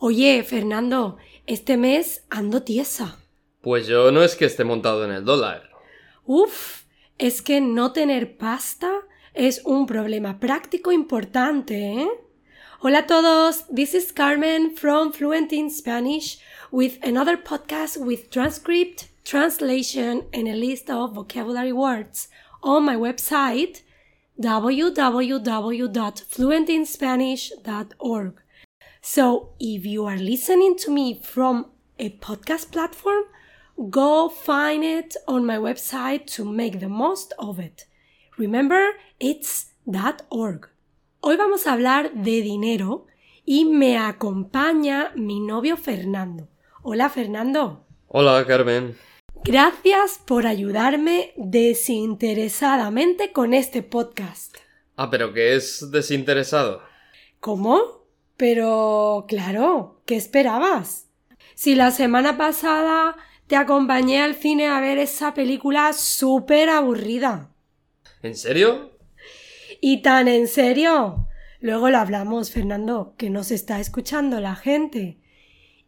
Oye, Fernando, este mes ando tiesa. Pues yo no es que esté montado en el dólar. Uf, es que no tener pasta es un problema práctico importante, ¿eh? Hola a todos, this is Carmen from Fluent in Spanish with another podcast with transcript, translation, and a list of vocabulary words on my website www.fluentinspanish.org. So, if you are listening to me from a podcast platform, go find it on my website to make the most of it. Remember, it's .org. Hoy vamos a hablar de dinero y me acompaña mi novio Fernando. Hola Fernando. Hola Carmen. Gracias por ayudarme desinteresadamente con este podcast. Ah, pero que es desinteresado. ¿Cómo? Pero, claro, ¿qué esperabas? Si la semana pasada te acompañé al cine a ver esa película súper aburrida. ¿En serio? ¿Y tan en serio? Luego lo hablamos, Fernando, que nos está escuchando la gente.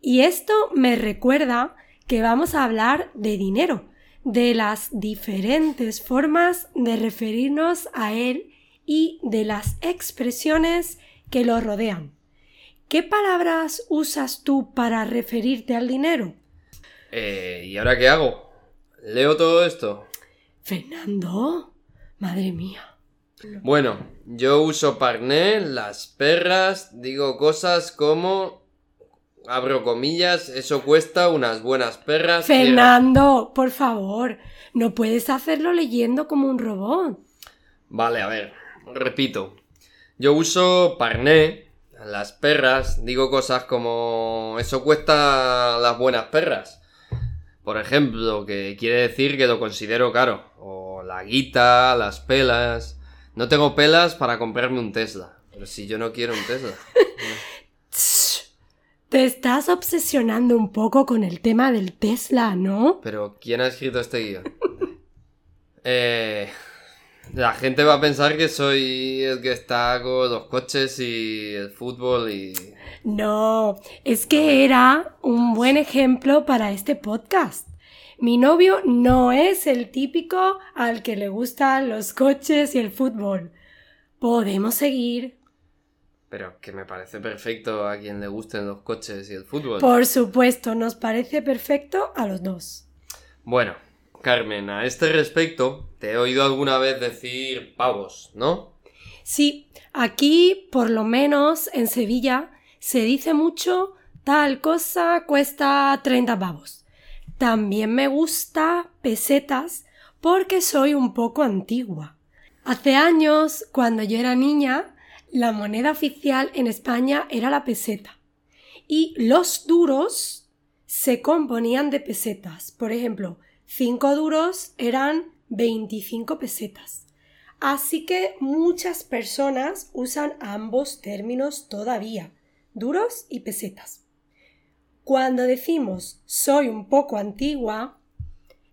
Y esto me recuerda que vamos a hablar de dinero, de las diferentes formas de referirnos a él y de las expresiones que lo rodean. ¿Qué palabras usas tú para referirte al dinero? Eh, ¿Y ahora qué hago? ¿Leo todo esto? Fernando, madre mía. Bueno, yo uso parné, las perras, digo cosas como abro comillas, eso cuesta unas buenas perras. Fernando, por favor, no puedes hacerlo leyendo como un robot. Vale, a ver, repito. Yo uso parné, las perras, digo cosas como eso cuesta las buenas perras. Por ejemplo, que quiere decir que lo considero caro. O la guita, las pelas. No tengo pelas para comprarme un Tesla. Pero si yo no quiero un Tesla. Te estás obsesionando un poco con el tema del Tesla, ¿no? Pero ¿quién ha escrito este guion? eh, la gente va a pensar que soy el que está con los coches y el fútbol y... No, es que era un buen ejemplo para este podcast. Mi novio no es el típico al que le gustan los coches y el fútbol. Podemos seguir. Pero que me parece perfecto a quien le gusten los coches y el fútbol. Por supuesto, nos parece perfecto a los dos. Bueno, Carmen, a este respecto, te he oído alguna vez decir pavos, ¿no? Sí, aquí, por lo menos en Sevilla, se dice mucho tal cosa cuesta 30 pavos. También me gusta pesetas porque soy un poco antigua. Hace años, cuando yo era niña, la moneda oficial en España era la peseta y los duros se componían de pesetas. Por ejemplo, 5 duros eran 25 pesetas. Así que muchas personas usan ambos términos todavía, duros y pesetas. Cuando decimos soy un poco antigua,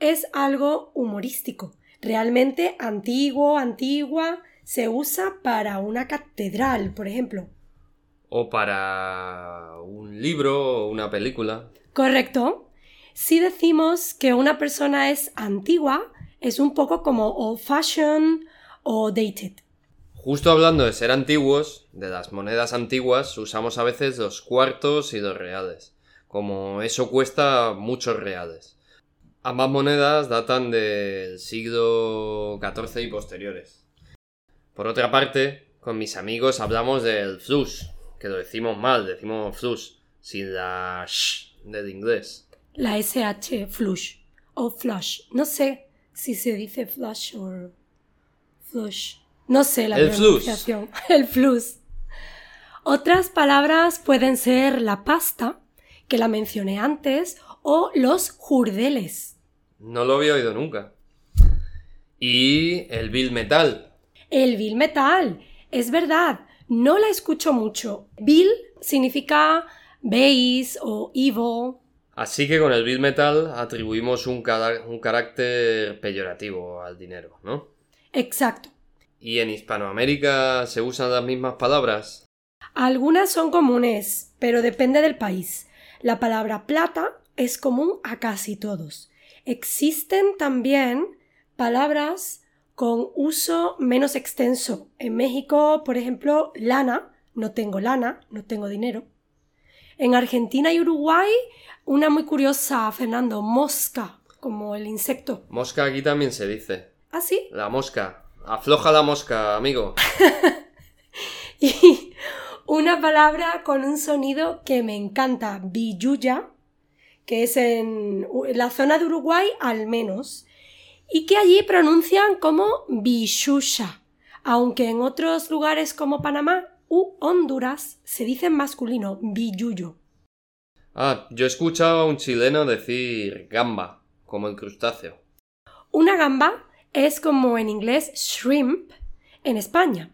es algo humorístico. Realmente antiguo, antigua, se usa para una catedral, por ejemplo. O para un libro o una película. Correcto. Si decimos que una persona es antigua, es un poco como old fashioned o dated. Justo hablando de ser antiguos, de las monedas antiguas, usamos a veces los cuartos y los reales. Como eso cuesta muchos reales. Ambas monedas datan del siglo XIV y posteriores. Por otra parte, con mis amigos hablamos del flush, que lo decimos mal, decimos flush, sin la sh del inglés. La SH, flush, o flush. No sé si se dice flush o flush. No sé la El pronunciación. El flush. Otras palabras pueden ser la pasta, que la mencioné antes, o los jurdeles. No lo había oído nunca. Y el bill metal, el Bill Metal. Es verdad, no la escucho mucho. Bill significa base o evil. Así que con el Bill Metal atribuimos un, un carácter peyorativo al dinero, ¿no? Exacto. ¿Y en Hispanoamérica se usan las mismas palabras? Algunas son comunes, pero depende del país. La palabra plata es común a casi todos. Existen también palabras con uso menos extenso. En México, por ejemplo, lana, no tengo lana, no tengo dinero. En Argentina y Uruguay, una muy curiosa, Fernando, mosca, como el insecto. Mosca aquí también se dice. ¿Ah, sí? La mosca. Afloja la mosca, amigo. y una palabra con un sonido que me encanta, billuya, que es en la zona de Uruguay al menos, y que allí pronuncian como bishusha, aunque en otros lugares como Panamá u Honduras se dice en masculino billuyo. Ah, yo he escuchado a un chileno decir gamba, como el crustáceo. Una gamba es como en inglés shrimp en España.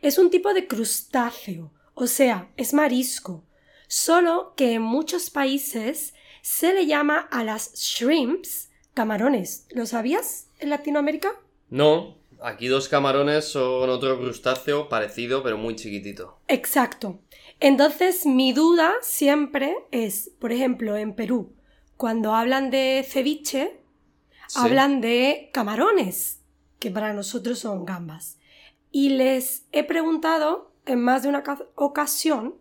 Es un tipo de crustáceo, o sea, es marisco, solo que en muchos países se le llama a las shrimps camarones. ¿Lo sabías en Latinoamérica? No, aquí dos camarones son otro crustáceo parecido pero muy chiquitito. Exacto. Entonces mi duda siempre es, por ejemplo, en Perú, cuando hablan de ceviche, hablan de camarones, que para nosotros son gambas. Y les he preguntado en más de una ocasión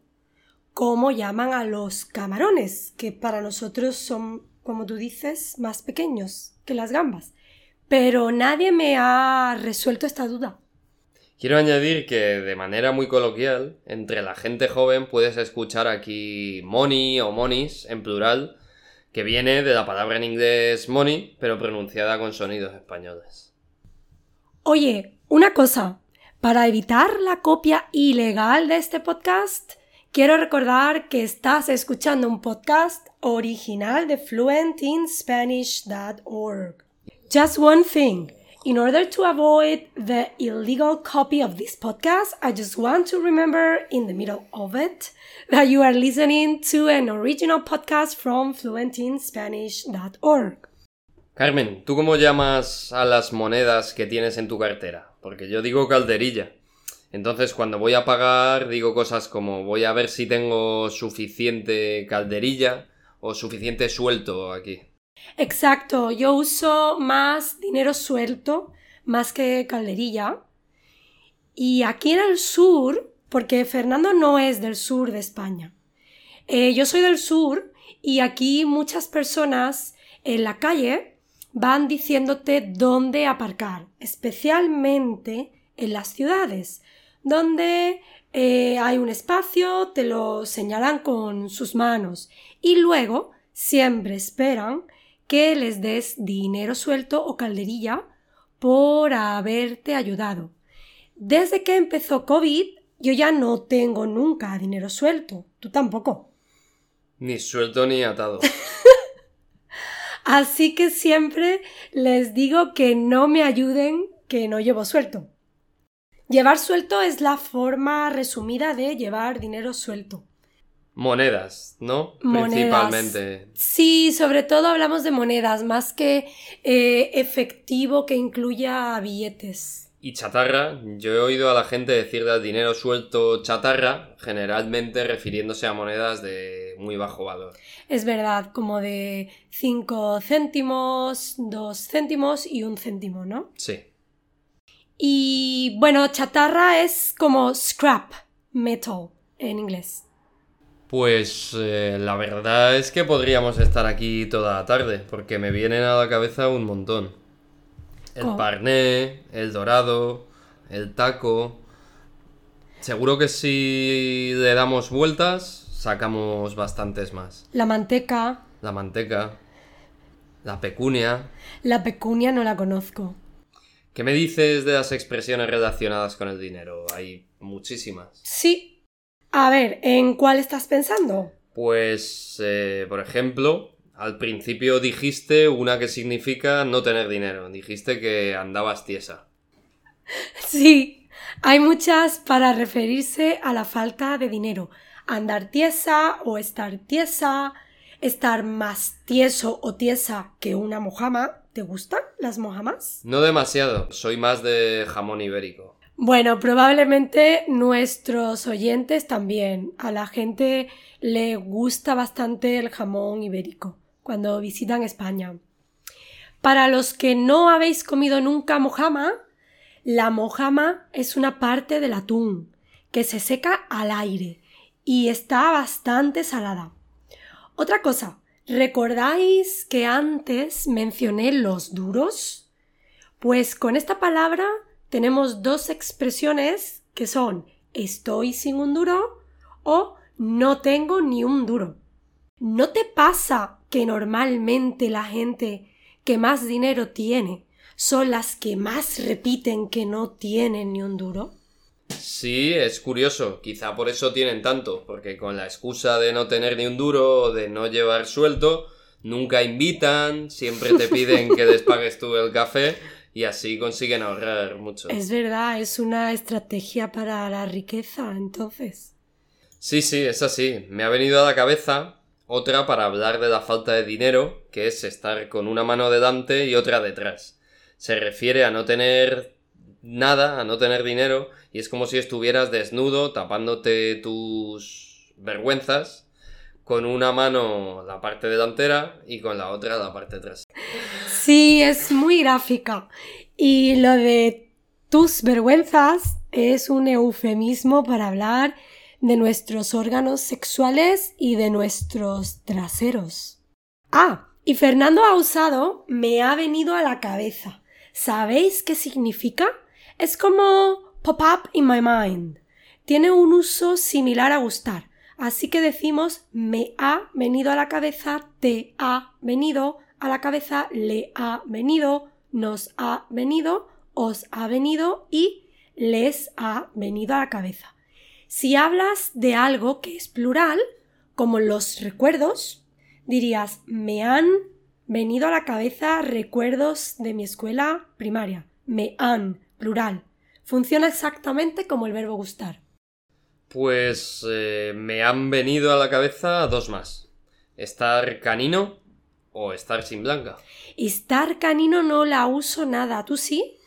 cómo llaman a los camarones, que para nosotros son, como tú dices, más pequeños que las gambas. Pero nadie me ha resuelto esta duda. Quiero añadir que de manera muy coloquial, entre la gente joven puedes escuchar aquí money o monis en plural, que viene de la palabra en inglés money, pero pronunciada con sonidos españoles. Oye, una cosa, para evitar la copia ilegal de este podcast, quiero recordar que estás escuchando un podcast original de fluentinspanish.org. Just one thing. In order to avoid the illegal copy of this podcast, I just want to remember in the middle of it that you are listening to an original podcast from fluentinspanish.org. Carmen, ¿tú cómo llamas a las monedas que tienes en tu cartera? Porque yo digo calderilla. Entonces, cuando voy a pagar, digo cosas como voy a ver si tengo suficiente calderilla o suficiente suelto aquí. Exacto, yo uso más dinero suelto, más que calderilla. Y aquí en el sur, porque Fernando no es del sur de España, eh, yo soy del sur y aquí muchas personas en la calle van diciéndote dónde aparcar, especialmente en las ciudades, donde eh, hay un espacio, te lo señalan con sus manos y luego siempre esperan que les des dinero suelto o calderilla por haberte ayudado. Desde que empezó COVID, yo ya no tengo nunca dinero suelto. Tú tampoco. Ni suelto ni atado. Así que siempre les digo que no me ayuden, que no llevo suelto. Llevar suelto es la forma resumida de llevar dinero suelto. Monedas, ¿no? Principalmente. Sí, sobre todo hablamos de monedas, más que eh, efectivo que incluya billetes. Y chatarra, yo he oído a la gente decir del dinero suelto chatarra, generalmente refiriéndose a monedas de muy bajo valor. Es verdad, como de 5 céntimos, 2 céntimos y un céntimo, ¿no? Sí. Y bueno, chatarra es como scrap metal en inglés. Pues eh, la verdad es que podríamos estar aquí toda la tarde, porque me vienen a la cabeza un montón. El parné, el dorado, el taco. Seguro que si le damos vueltas, sacamos bastantes más. La manteca. La manteca. La pecunia. La pecunia no la conozco. ¿Qué me dices de las expresiones relacionadas con el dinero? Hay muchísimas. Sí, a ver, ¿en cuál estás pensando? Pues, eh, por ejemplo, al principio dijiste una que significa no tener dinero. Dijiste que andabas tiesa. Sí, hay muchas para referirse a la falta de dinero. Andar tiesa o estar tiesa, estar más tieso o tiesa que una mojama. ¿Te gustan las mojamas? No demasiado, soy más de jamón ibérico. Bueno, probablemente nuestros oyentes también. A la gente le gusta bastante el jamón ibérico cuando visitan España. Para los que no habéis comido nunca mojama, la mojama es una parte del atún que se seca al aire y está bastante salada. Otra cosa, ¿recordáis que antes mencioné los duros? Pues con esta palabra tenemos dos expresiones que son estoy sin un duro o no tengo ni un duro. ¿No te pasa que normalmente la gente que más dinero tiene son las que más repiten que no tienen ni un duro? Sí, es curioso. Quizá por eso tienen tanto, porque con la excusa de no tener ni un duro o de no llevar suelto, nunca invitan, siempre te piden que despagues tú el café y así consiguen ahorrar mucho. Es verdad, es una estrategia para la riqueza, entonces. Sí, sí, es así. Me ha venido a la cabeza otra para hablar de la falta de dinero, que es estar con una mano delante y otra detrás. Se refiere a no tener nada, a no tener dinero, y es como si estuvieras desnudo, tapándote tus vergüenzas, con una mano la parte delantera y con la otra la parte trasera. Sí, es muy gráfica. Y lo de tus vergüenzas es un eufemismo para hablar de nuestros órganos sexuales y de nuestros traseros. Ah, y Fernando ha usado me ha venido a la cabeza. ¿Sabéis qué significa? Es como pop up in my mind. Tiene un uso similar a gustar. Así que decimos me ha venido a la cabeza, te ha venido a la cabeza, le ha venido, nos ha venido, os ha venido y les ha venido a la cabeza. Si hablas de algo que es plural, como los recuerdos, dirías me han venido a la cabeza recuerdos de mi escuela primaria. Me han, plural. Funciona exactamente como el verbo gustar. Pues eh, me han venido a la cabeza dos más. Estar canino o estar sin blanca. Estar canino no la uso nada. ¿Tú sí?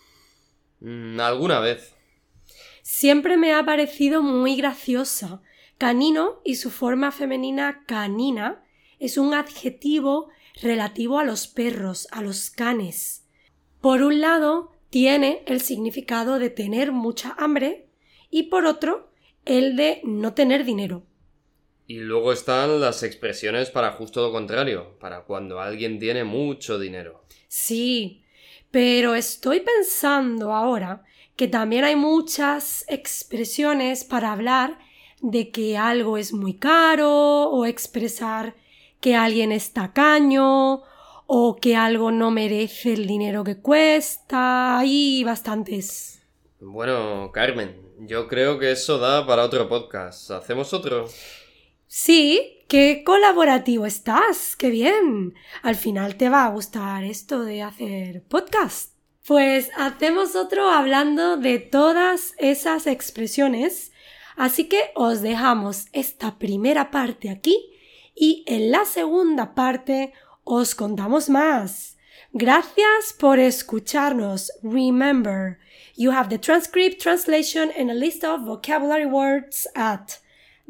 Mm, alguna vez. Siempre me ha parecido muy graciosa. Canino y su forma femenina canina es un adjetivo relativo a los perros, a los canes. Por un lado, tiene el significado de tener mucha hambre y por otro, el de no tener dinero. Y luego están las expresiones para justo lo contrario, para cuando alguien tiene mucho dinero. Sí, pero estoy pensando ahora que también hay muchas expresiones para hablar de que algo es muy caro o expresar que alguien es tacaño o que algo no merece el dinero que cuesta. Hay bastantes. Bueno, Carmen, yo creo que eso da para otro podcast. ¿Hacemos otro? Sí, qué colaborativo estás, qué bien. Al final te va a gustar esto de hacer podcast. Pues hacemos otro hablando de todas esas expresiones, así que os dejamos esta primera parte aquí y en la segunda parte os contamos más. Gracias por escucharnos. Remember, you have the transcript, translation, and a list of vocabulary words at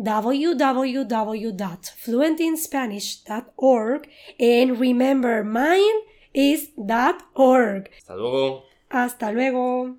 www.fluentinspanish.org and remember mine is .org. Hasta luego. Hasta luego.